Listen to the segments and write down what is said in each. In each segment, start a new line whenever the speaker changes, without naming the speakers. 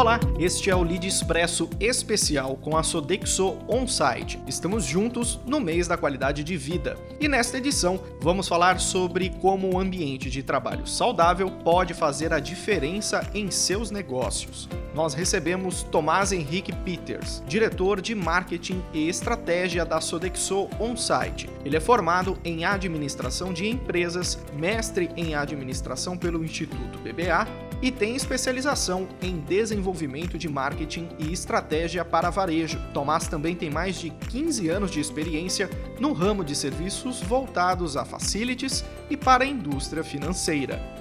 Olá, este é o Lead Expresso especial com a Sodexo On-Site. Estamos juntos no mês da qualidade de vida. E nesta edição vamos falar sobre como o ambiente de trabalho saudável pode fazer a diferença em seus negócios. Nós recebemos Tomás Henrique Peters, diretor de marketing e estratégia da Sodexo On-Site. Ele é formado em administração de empresas, mestre em administração pelo Instituto BBA e tem especialização em desenvolvimento de marketing e estratégia para varejo. Tomás também tem mais de 15 anos de experiência no ramo de serviços voltados a facilities e para a indústria financeira.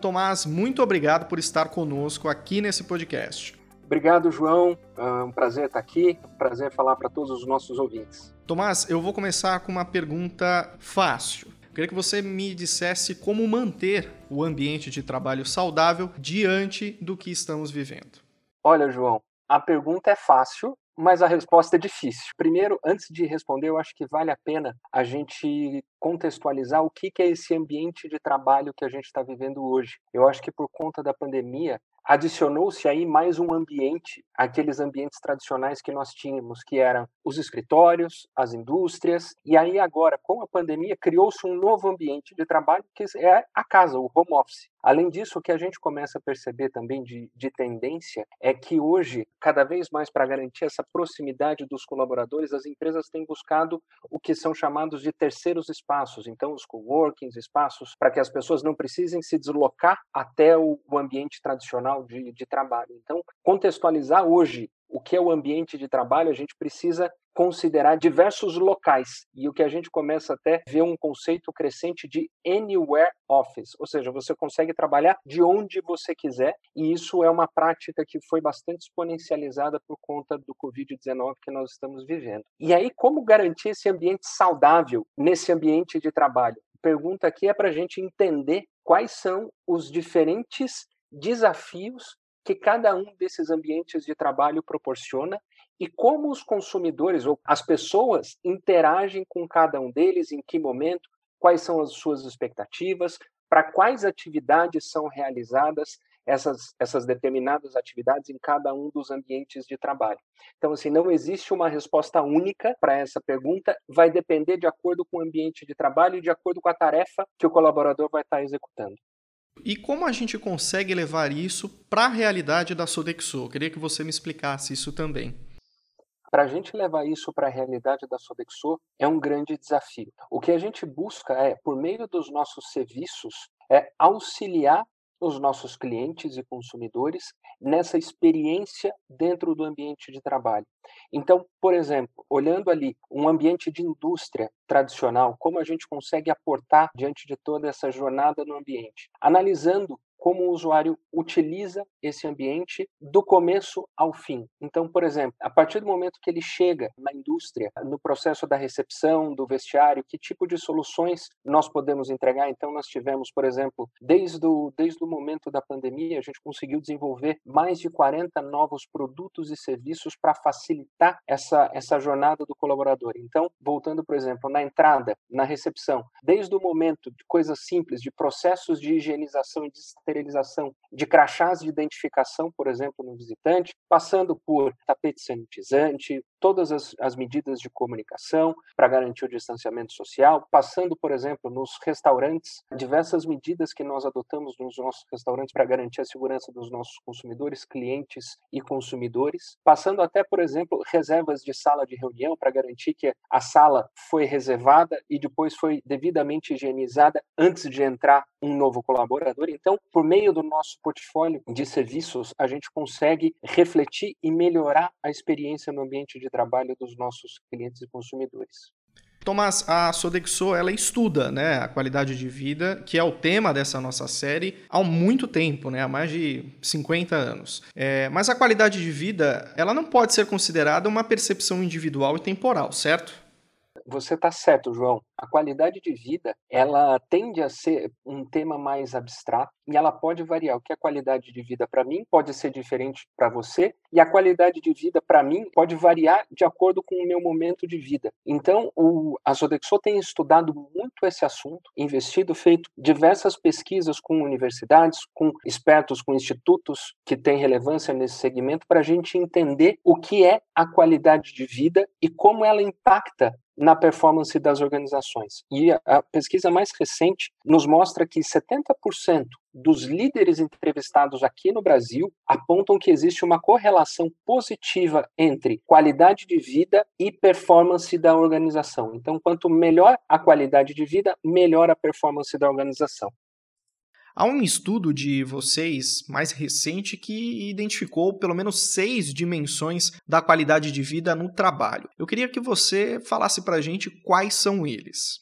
Tomás, muito obrigado por estar conosco aqui nesse podcast.
Obrigado, João. É um prazer estar aqui. Um prazer falar para todos os nossos ouvintes.
Tomás, eu vou começar com uma pergunta fácil. Eu queria que você me dissesse como manter o ambiente de trabalho saudável diante do que estamos vivendo.
Olha, João, a pergunta é fácil, mas a resposta é difícil. Primeiro, antes de responder, eu acho que vale a pena a gente contextualizar o que é esse ambiente de trabalho que a gente está vivendo hoje. Eu acho que por conta da pandemia, adicionou-se aí mais um ambiente, aqueles ambientes tradicionais que nós tínhamos, que eram os escritórios, as indústrias, e aí agora, com a pandemia, criou-se um novo ambiente de trabalho que é a casa, o home office. Além disso, o que a gente começa a perceber também de, de tendência é que hoje, cada vez mais para garantir essa proximidade dos colaboradores, as empresas têm buscado o que são chamados de terceiros espaços, então os coworkings, espaços para que as pessoas não precisem se deslocar até o, o ambiente tradicional de, de trabalho. Então, contextualizar hoje o que é o ambiente de trabalho, a gente precisa considerar diversos locais. E o que a gente começa até a ver um conceito crescente de anywhere office, ou seja, você consegue trabalhar de onde você quiser, e isso é uma prática que foi bastante exponencializada por conta do COVID-19 que nós estamos vivendo. E aí, como garantir esse ambiente saudável nesse ambiente de trabalho? Pergunta aqui é para a gente entender quais são os diferentes desafios que cada um desses ambientes de trabalho proporciona e como os consumidores ou as pessoas interagem com cada um deles, em que momento, quais são as suas expectativas, para quais atividades são realizadas essas, essas determinadas atividades em cada um dos ambientes de trabalho. Então, assim, não existe uma resposta única para essa pergunta, vai depender de acordo com o ambiente de trabalho e de acordo com a tarefa que o colaborador vai estar executando.
E como a gente consegue levar isso para a realidade da Sodexo? Eu queria que você me explicasse isso também.
Para a gente levar isso para a realidade da Sodexo é um grande desafio. O que a gente busca é, por meio dos nossos serviços, é auxiliar os nossos clientes e consumidores nessa experiência dentro do ambiente de trabalho. Então, por exemplo, olhando ali um ambiente de indústria tradicional, como a gente consegue aportar diante de toda essa jornada no ambiente? Analisando como o usuário utiliza esse ambiente do começo ao fim. Então, por exemplo, a partir do momento que ele chega na indústria, no processo da recepção, do vestiário, que tipo de soluções nós podemos entregar? Então, nós tivemos, por exemplo, desde o, desde o momento da pandemia, a gente conseguiu desenvolver mais de 40 novos produtos e serviços para facilitar essa, essa jornada do colaborador. Então, voltando, por exemplo, na entrada, na recepção, desde o momento de coisas simples, de processos de higienização e de esterilização de crachás de identificação, por exemplo, no visitante, passando por tapete sanitizante, todas as, as medidas de comunicação para garantir o distanciamento social, passando, por exemplo, nos restaurantes, diversas medidas que nós adotamos nos nossos restaurantes para garantir a segurança dos nossos consumidores, clientes e consumidores, passando até, por exemplo, reservas de sala de reunião para garantir que a sala foi reservada e depois foi devidamente higienizada antes de entrar um novo colaborador. Então, por meio do nosso portfólio de serviços, a gente consegue refletir e melhorar a experiência no ambiente de de trabalho dos nossos clientes e consumidores.
Tomás, a Sodexo ela estuda né, a qualidade de vida, que é o tema dessa nossa série, há muito tempo, né, há mais de 50 anos. É, mas a qualidade de vida ela não pode ser considerada uma percepção individual e temporal, certo?
Você está certo, João. A qualidade de vida, ela tende a ser um tema mais abstrato e ela pode variar. O que é qualidade de vida para mim pode ser diferente para você e a qualidade de vida para mim pode variar de acordo com o meu momento de vida. Então, o, a Sodexo tem estudado muito esse assunto, investido, feito diversas pesquisas com universidades, com expertos, com institutos que têm relevância nesse segmento para a gente entender o que é a qualidade de vida e como ela impacta na performance das organizações. E a pesquisa mais recente nos mostra que 70% dos líderes entrevistados aqui no Brasil apontam que existe uma correlação positiva entre qualidade de vida e performance da organização. Então, quanto melhor a qualidade de vida, melhor a performance da organização.
Há um estudo de vocês mais recente que identificou pelo menos seis dimensões da qualidade de vida no trabalho. Eu queria que você falasse para a gente quais são eles.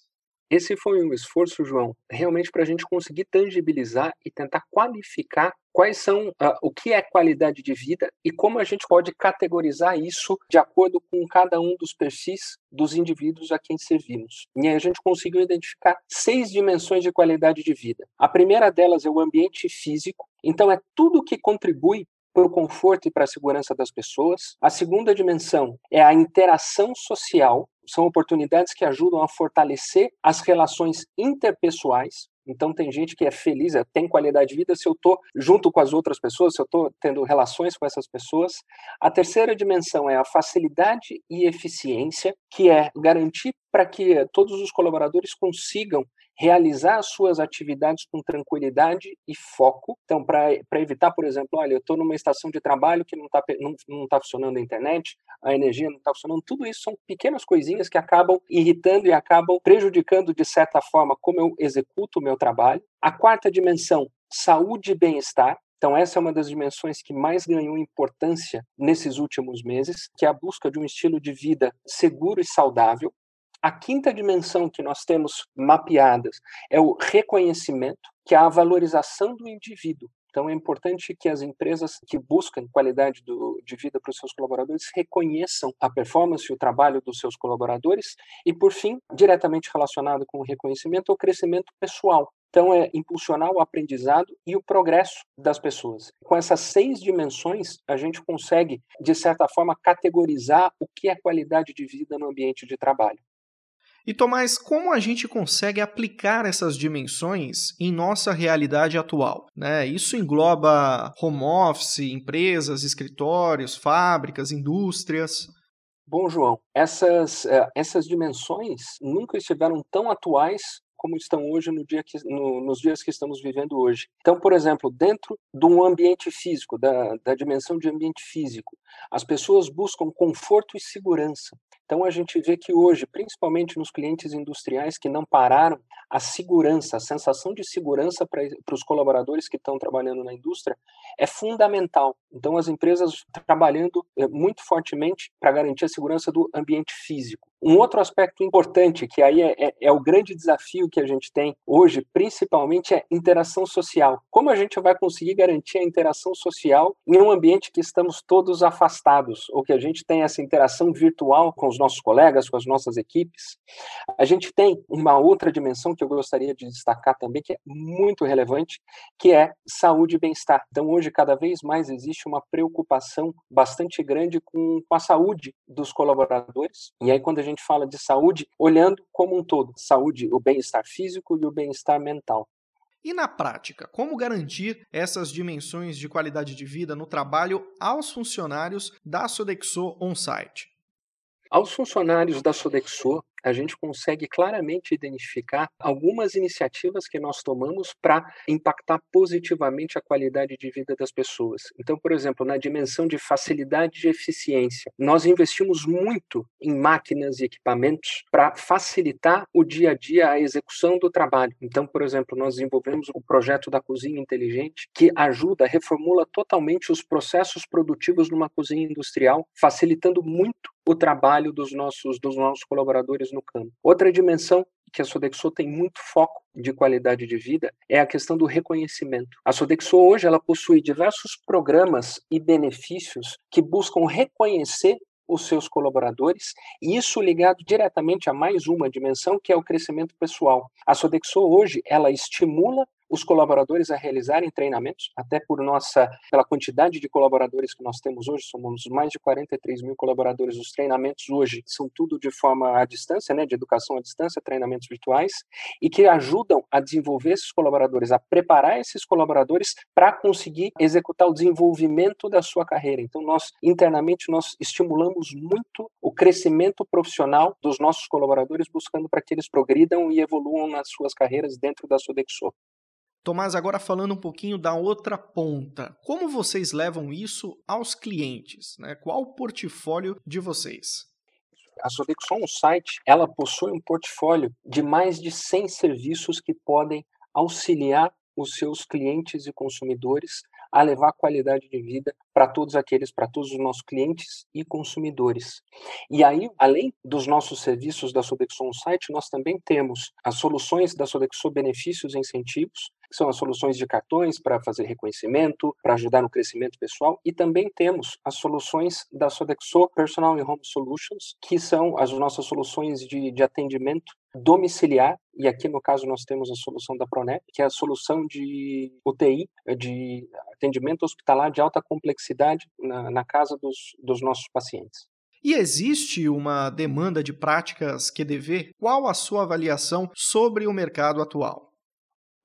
Esse foi um esforço, João, realmente para a gente conseguir tangibilizar e tentar qualificar quais são uh, o que é qualidade de vida e como a gente pode categorizar isso de acordo com cada um dos perfis dos indivíduos a quem servimos. E aí a gente conseguiu identificar seis dimensões de qualidade de vida. A primeira delas é o ambiente físico, então é tudo que contribui para o conforto e para a segurança das pessoas. A segunda dimensão é a interação social, são oportunidades que ajudam a fortalecer as relações interpessoais. Então tem gente que é feliz, é, tem qualidade de vida se eu estou junto com as outras pessoas, se eu estou tendo relações com essas pessoas. A terceira dimensão é a facilidade e eficiência, que é garantir para que todos os colaboradores consigam realizar as suas atividades com tranquilidade e foco. Então, para evitar, por exemplo, olha, eu estou numa estação de trabalho que não está não, não tá funcionando a internet, a energia não está funcionando, tudo isso são pequenas coisinhas que acabam irritando e acabam prejudicando, de certa forma, como eu executo o meu trabalho. A quarta dimensão, saúde e bem-estar. Então, essa é uma das dimensões que mais ganhou importância nesses últimos meses, que é a busca de um estilo de vida seguro e saudável. A quinta dimensão que nós temos mapeadas é o reconhecimento, que é a valorização do indivíduo. Então, é importante que as empresas que buscam qualidade do, de vida para os seus colaboradores reconheçam a performance e o trabalho dos seus colaboradores. E, por fim, diretamente relacionado com o reconhecimento, é o crescimento pessoal. Então, é impulsionar o aprendizado e o progresso das pessoas. Com essas seis dimensões, a gente consegue, de certa forma, categorizar o que é qualidade de vida no ambiente de trabalho.
E Tomás, como a gente consegue aplicar essas dimensões em nossa realidade atual? Né? Isso engloba home office, empresas, escritórios, fábricas, indústrias.
Bom, João, essas, eh, essas dimensões nunca estiveram tão atuais como estão hoje no dia que, no, nos dias que estamos vivendo hoje. Então, por exemplo, dentro de um ambiente físico, da, da dimensão de ambiente físico, as pessoas buscam conforto e segurança. Então, a gente vê que hoje, principalmente nos clientes industriais que não pararam, a segurança, a sensação de segurança para os colaboradores que estão trabalhando na indústria é fundamental. Então, as empresas trabalhando eh, muito fortemente para garantir a segurança do ambiente físico. Um outro aspecto importante, que aí é, é, é, o grande desafio que a gente tem hoje, principalmente, é interação social. Como a gente vai conseguir garantir a interação social em um ambiente que estamos todos afastados, ou que a gente tem essa interação virtual com os nossos colegas, com as nossas equipes? A gente tem uma outra dimensão que eu gostaria de destacar também, que é muito relevante, que é saúde e bem-estar. Então, hoje, cada vez mais existe uma preocupação bastante grande com, com a saúde dos colaboradores. E aí, quando a gente fala de saúde, olhando como um todo, saúde, o bem-estar físico e o bem-estar mental.
E na prática, como garantir essas dimensões de qualidade de vida no trabalho aos funcionários da Sodexo On-Site?
Aos funcionários da Sodexo, a gente consegue claramente identificar algumas iniciativas que nós tomamos para impactar positivamente a qualidade de vida das pessoas. Então, por exemplo, na dimensão de facilidade e eficiência, nós investimos muito em máquinas e equipamentos para facilitar o dia a dia, a execução do trabalho. Então, por exemplo, nós desenvolvemos o projeto da cozinha inteligente, que ajuda, reformula totalmente os processos produtivos numa cozinha industrial, facilitando muito o trabalho dos nossos, dos nossos colaboradores no campo. Outra dimensão que a Sodexo tem muito foco de qualidade de vida é a questão do reconhecimento. A Sodexo hoje ela possui diversos programas e benefícios que buscam reconhecer os seus colaboradores, e isso ligado diretamente a mais uma dimensão, que é o crescimento pessoal. A Sodexo hoje, ela estimula os colaboradores a realizarem treinamentos, até por nossa, pela quantidade de colaboradores que nós temos hoje, somos mais de 43 mil colaboradores. Os treinamentos hoje são tudo de forma à distância, né, de educação à distância, treinamentos virtuais, e que ajudam a desenvolver esses colaboradores, a preparar esses colaboradores para conseguir executar o desenvolvimento da sua carreira. Então, nós internamente nós estimulamos muito o crescimento profissional dos nossos colaboradores, buscando para que eles progridam e evoluam nas suas carreiras dentro da Sodexo.
Tomás, agora falando um pouquinho da outra ponta, como vocês levam isso aos clientes? Né? Qual o portfólio de vocês?
A Sodexo um site, ela possui um portfólio de mais de 100 serviços que podem auxiliar os seus clientes e consumidores a levar qualidade de vida para todos aqueles, para todos os nossos clientes e consumidores. E aí, além dos nossos serviços da Sodexo Site, nós também temos as soluções da Sodexo Benefícios e Incentivos, que são as soluções de cartões para fazer reconhecimento, para ajudar no crescimento pessoal, e também temos as soluções da Sodexo Personal and Home Solutions, que são as nossas soluções de, de atendimento domiciliar, e aqui no caso nós temos a solução da Pronep, que é a solução de UTI, de atendimento hospitalar de alta complexidade na, na casa dos, dos nossos pacientes.
E existe uma demanda de práticas QDV? Qual a sua avaliação sobre o mercado atual?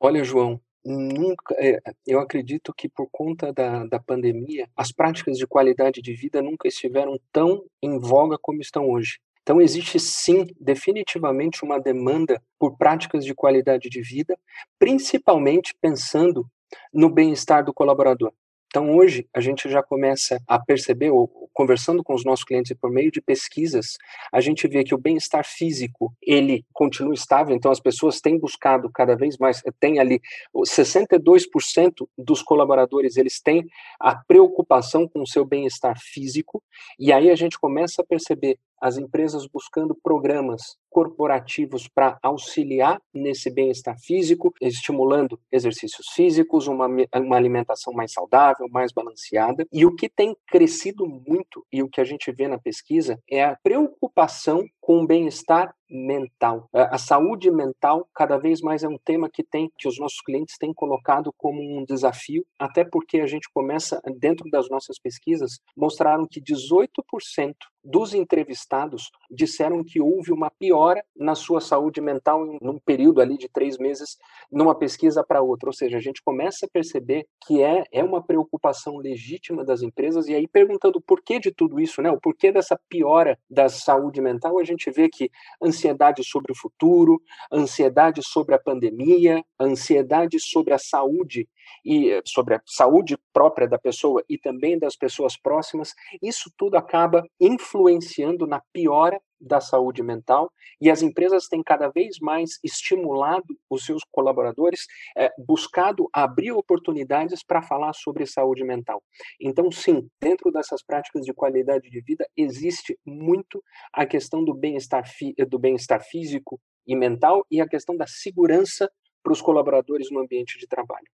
Olha, João, nunca, é, eu acredito que por conta da, da pandemia, as práticas de qualidade de vida nunca estiveram tão em voga como estão hoje. Então, existe sim, definitivamente, uma demanda por práticas de qualidade de vida, principalmente pensando no bem-estar do colaborador. Então, hoje, a gente já começa a perceber, ou conversando com os nossos clientes por meio de pesquisas, a gente vê que o bem-estar físico, ele continua estável, então as pessoas têm buscado cada vez mais, tem ali 62% dos colaboradores, eles têm a preocupação com o seu bem-estar físico, e aí a gente começa a perceber as empresas buscando programas corporativos para auxiliar nesse bem-estar físico, estimulando exercícios físicos, uma, uma alimentação mais saudável, mais balanceada. E o que tem crescido muito, e o que a gente vê na pesquisa, é a preocupação com o bem-estar mental. A saúde mental cada vez mais é um tema que tem que os nossos clientes têm colocado como um desafio, até porque a gente começa dentro das nossas pesquisas mostraram que 18% dos entrevistados disseram que houve uma piora na sua saúde mental em um período ali de três meses, numa pesquisa para outra. Ou seja, a gente começa a perceber que é, é uma preocupação legítima das empresas, e aí perguntando o porquê de tudo isso, né? o porquê dessa piora da saúde mental, a gente vê que ansiedade sobre o futuro, ansiedade sobre a pandemia, ansiedade sobre a saúde e eh, sobre a saúde própria da pessoa e também das pessoas próximas, isso tudo acaba influenciando na piora da saúde mental e as empresas têm cada vez mais estimulado os seus colaboradores, é, buscado abrir oportunidades para falar sobre saúde mental. Então, sim, dentro dessas práticas de qualidade de vida existe muito a questão do bem-estar do bem-estar físico e mental e a questão da segurança para os colaboradores no ambiente de trabalho.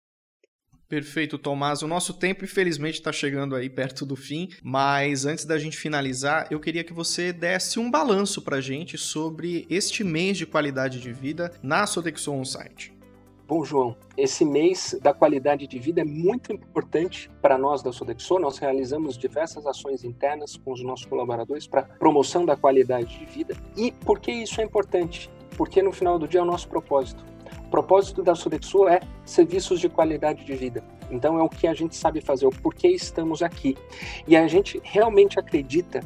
Perfeito, Tomás. O nosso tempo, infelizmente, está chegando aí perto do fim, mas antes da gente finalizar, eu queria que você desse um balanço para a gente sobre este mês de qualidade de vida na Sodexo On-Site.
Bom, João, esse mês da qualidade de vida é muito importante para nós da Sodexo. Nós realizamos diversas ações internas com os nossos colaboradores para promoção da qualidade de vida. E por que isso é importante? Porque no final do dia é o nosso propósito o propósito da Sodexo é serviços de qualidade de vida. Então é o que a gente sabe fazer, o porquê estamos aqui. E a gente realmente acredita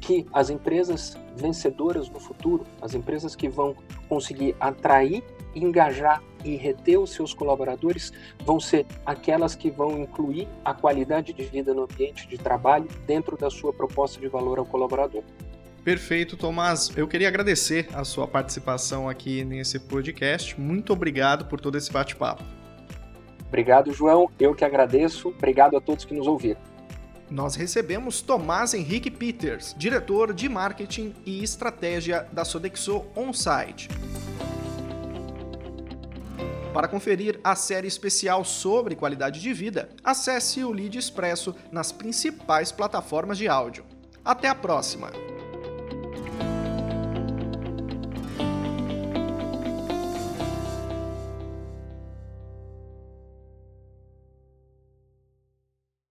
que as empresas vencedoras no futuro, as empresas que vão conseguir atrair, engajar e reter os seus colaboradores, vão ser aquelas que vão incluir a qualidade de vida no ambiente de trabalho dentro da sua proposta de valor ao colaborador.
Perfeito, Tomás. Eu queria agradecer a sua participação aqui nesse podcast. Muito obrigado por todo esse bate-papo.
Obrigado, João. Eu que agradeço. Obrigado a todos que nos ouviram.
Nós recebemos Tomás Henrique Peters, diretor de marketing e estratégia da Sodexo Onsite. Para conferir a série especial sobre qualidade de vida, acesse o Lead Expresso nas principais plataformas de áudio. Até a próxima!